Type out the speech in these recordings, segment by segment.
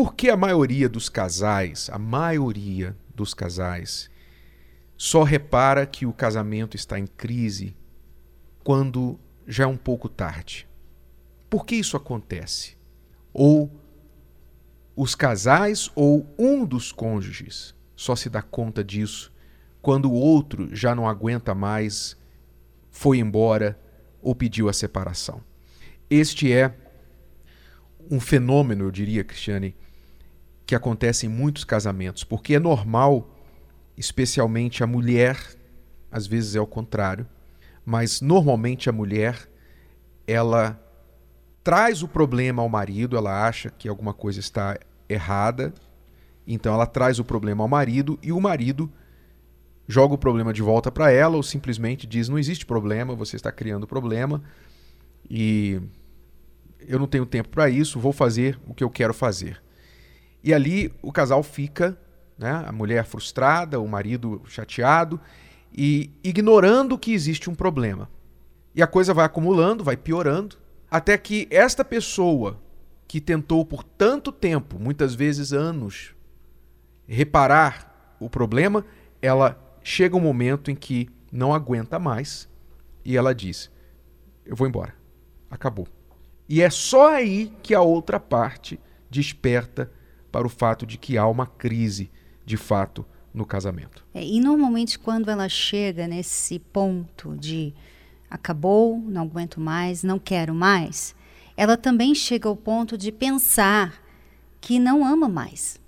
por que a maioria dos casais, a maioria dos casais, só repara que o casamento está em crise quando já é um pouco tarde? Por que isso acontece? Ou os casais ou um dos cônjuges só se dá conta disso quando o outro já não aguenta mais, foi embora ou pediu a separação. Este é um fenômeno, eu diria, Cristiane, que acontece em muitos casamentos, porque é normal, especialmente a mulher, às vezes é o contrário, mas normalmente a mulher ela traz o problema ao marido, ela acha que alguma coisa está errada, então ela traz o problema ao marido e o marido joga o problema de volta para ela ou simplesmente diz: não existe problema, você está criando problema e eu não tenho tempo para isso, vou fazer o que eu quero fazer. E ali o casal fica, né, a mulher frustrada, o marido chateado e ignorando que existe um problema. E a coisa vai acumulando, vai piorando, até que esta pessoa que tentou por tanto tempo, muitas vezes anos, reparar o problema, ela chega um momento em que não aguenta mais e ela diz: Eu vou embora. Acabou. E é só aí que a outra parte desperta para o fato de que há uma crise de fato no casamento. É, e normalmente quando ela chega nesse ponto de acabou, não aguento mais, não quero mais, ela também chega ao ponto de pensar que não ama mais.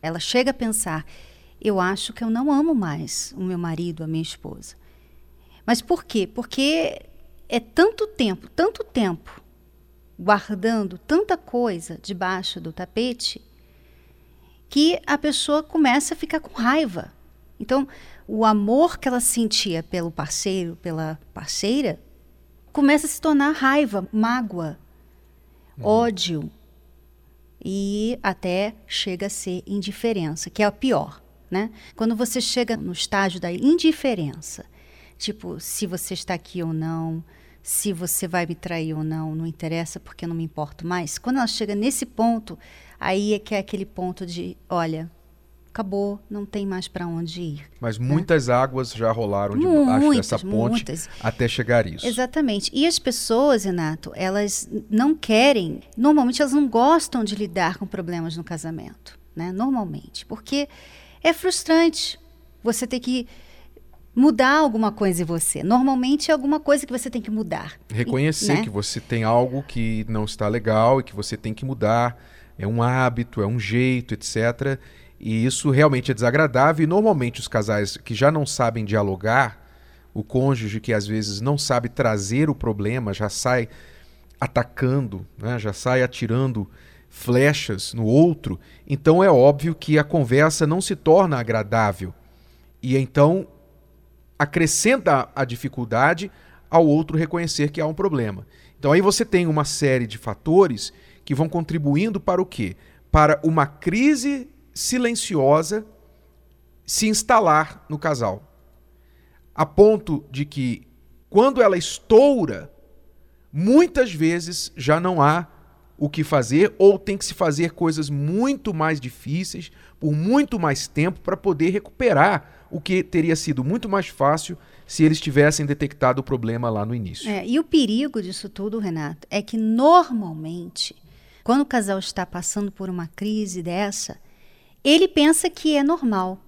Ela chega a pensar: eu acho que eu não amo mais o meu marido, a minha esposa. Mas por quê? Porque é tanto tempo, tanto tempo guardando tanta coisa debaixo do tapete que a pessoa começa a ficar com raiva. Então, o amor que ela sentia pelo parceiro, pela parceira, começa a se tornar raiva, mágoa, uhum. ódio e até chega a ser indiferença, que é a pior né? Quando você chega no estágio da indiferença, tipo, se você está aqui ou não, se você vai me trair ou não, não interessa porque eu não me importo mais. Quando ela chega nesse ponto, aí é que é aquele ponto de, olha, acabou, não tem mais para onde ir. Mas né? muitas águas já rolaram debaixo dessa ponte muitas. até chegar isso. Exatamente. E as pessoas, Renato, elas não querem, normalmente elas não gostam de lidar com problemas no casamento, né? Normalmente, porque é frustrante você ter que mudar alguma coisa em você. Normalmente é alguma coisa que você tem que mudar. Reconhecer né? que você tem algo que não está legal e que você tem que mudar. É um hábito, é um jeito, etc. E isso realmente é desagradável. E normalmente os casais que já não sabem dialogar, o cônjuge que às vezes não sabe trazer o problema, já sai atacando, né? já sai atirando flechas no outro, então é óbvio que a conversa não se torna agradável. E então acrescenta a dificuldade ao outro reconhecer que há um problema. Então aí você tem uma série de fatores que vão contribuindo para o quê? Para uma crise silenciosa se instalar no casal. A ponto de que quando ela estoura, muitas vezes já não há o que fazer ou tem que se fazer coisas muito mais difíceis por muito mais tempo para poder recuperar o que teria sido muito mais fácil se eles tivessem detectado o problema lá no início. É, e o perigo disso tudo, Renato, é que normalmente, quando o casal está passando por uma crise dessa, ele pensa que é normal.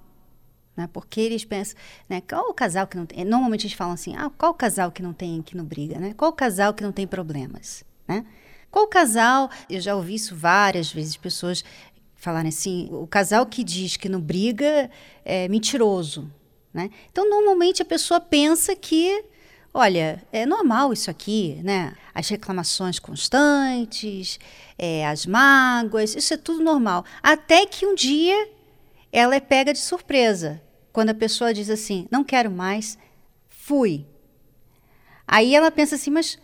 Né? Porque eles pensam, né? Qual o casal que não tem. Normalmente eles falam assim: ah, qual o casal que não tem, que não briga, né? Qual o casal que não tem problemas? Né? Qual casal? Eu já ouvi isso várias vezes, pessoas falarem assim: o casal que diz que não briga é mentiroso. Né? Então, normalmente a pessoa pensa que, olha, é normal isso aqui, né? As reclamações constantes, é, as mágoas, isso é tudo normal. Até que um dia ela é pega de surpresa. Quando a pessoa diz assim: não quero mais, fui. Aí ela pensa assim, mas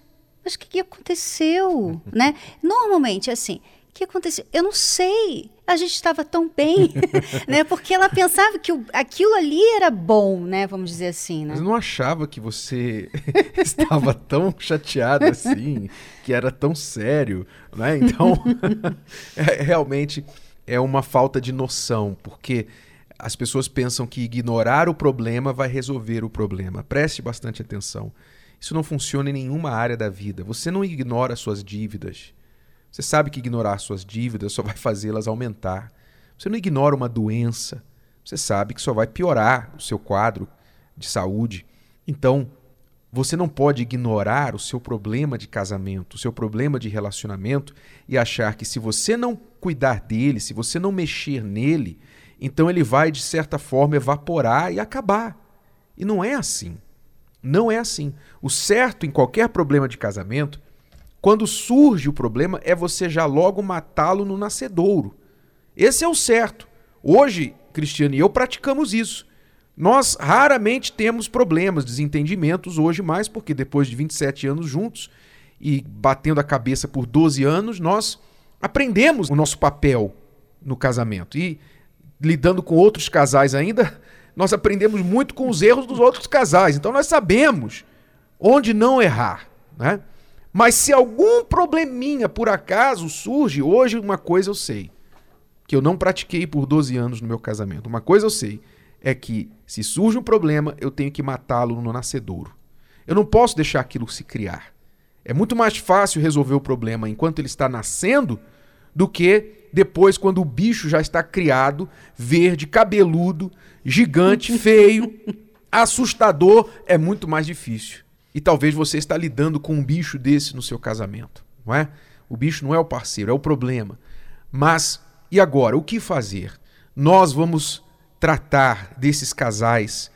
mas o que, que aconteceu? né? Normalmente, assim, que aconteceu? Eu não sei. A gente estava tão bem, né? Porque ela pensava que o, aquilo ali era bom, né? Vamos dizer assim, né? Mas não achava que você estava tão chateada assim, que era tão sério, né? Então, é, realmente é uma falta de noção, porque as pessoas pensam que ignorar o problema vai resolver o problema. Preste bastante atenção. Isso não funciona em nenhuma área da vida. Você não ignora suas dívidas. Você sabe que ignorar suas dívidas só vai fazê-las aumentar. Você não ignora uma doença. Você sabe que só vai piorar o seu quadro de saúde. Então, você não pode ignorar o seu problema de casamento, o seu problema de relacionamento e achar que se você não cuidar dele, se você não mexer nele, então ele vai, de certa forma, evaporar e acabar. E não é assim. Não é assim. O certo em qualquer problema de casamento, quando surge o problema, é você já logo matá-lo no nascedouro. Esse é o certo. Hoje, Cristiano e eu praticamos isso. Nós raramente temos problemas, desentendimentos hoje mais, porque depois de 27 anos juntos e batendo a cabeça por 12 anos, nós aprendemos o nosso papel no casamento. E lidando com outros casais ainda, nós aprendemos muito com os erros dos outros casais. Então nós sabemos onde não errar, né? Mas se algum probleminha por acaso surge, hoje uma coisa eu sei, que eu não pratiquei por 12 anos no meu casamento. Uma coisa eu sei, é que se surge um problema, eu tenho que matá-lo no nascedouro. Eu não posso deixar aquilo se criar. É muito mais fácil resolver o problema enquanto ele está nascendo do que depois, quando o bicho já está criado, verde, cabeludo, gigante, feio, assustador, é muito mais difícil. E talvez você está lidando com um bicho desse no seu casamento, não é? O bicho não é o parceiro, é o problema. Mas e agora, o que fazer? Nós vamos tratar desses casais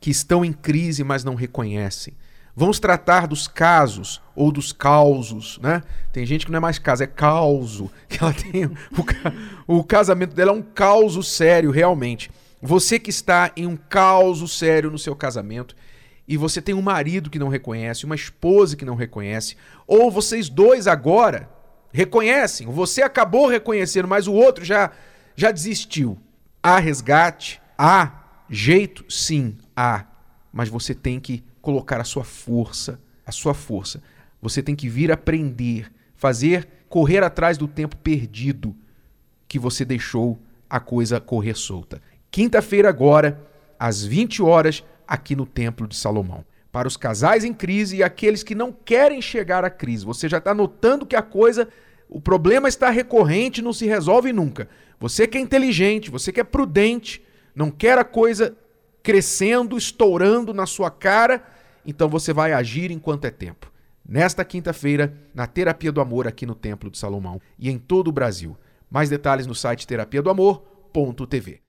que estão em crise, mas não reconhecem. Vamos tratar dos casos ou dos causos, né? Tem gente que não é mais caso, é causo. Que ela tem o, o casamento dela é um causo sério, realmente. Você que está em um causo sério no seu casamento e você tem um marido que não reconhece, uma esposa que não reconhece, ou vocês dois agora reconhecem, você acabou reconhecendo, mas o outro já já desistiu. Há resgate, há jeito, sim, há, mas você tem que colocar a sua força, a sua força. Você tem que vir aprender, fazer, correr atrás do tempo perdido que você deixou a coisa correr solta. Quinta-feira agora, às 20 horas, aqui no Templo de Salomão. Para os casais em crise e aqueles que não querem chegar à crise. Você já está notando que a coisa, o problema está recorrente, não se resolve nunca. Você que é inteligente, você que é prudente, não quer a coisa crescendo, estourando na sua cara, então você vai agir enquanto é tempo. Nesta quinta-feira, na Terapia do Amor aqui no Templo de Salomão e em todo o Brasil. Mais detalhes no site terapia do amor.tv.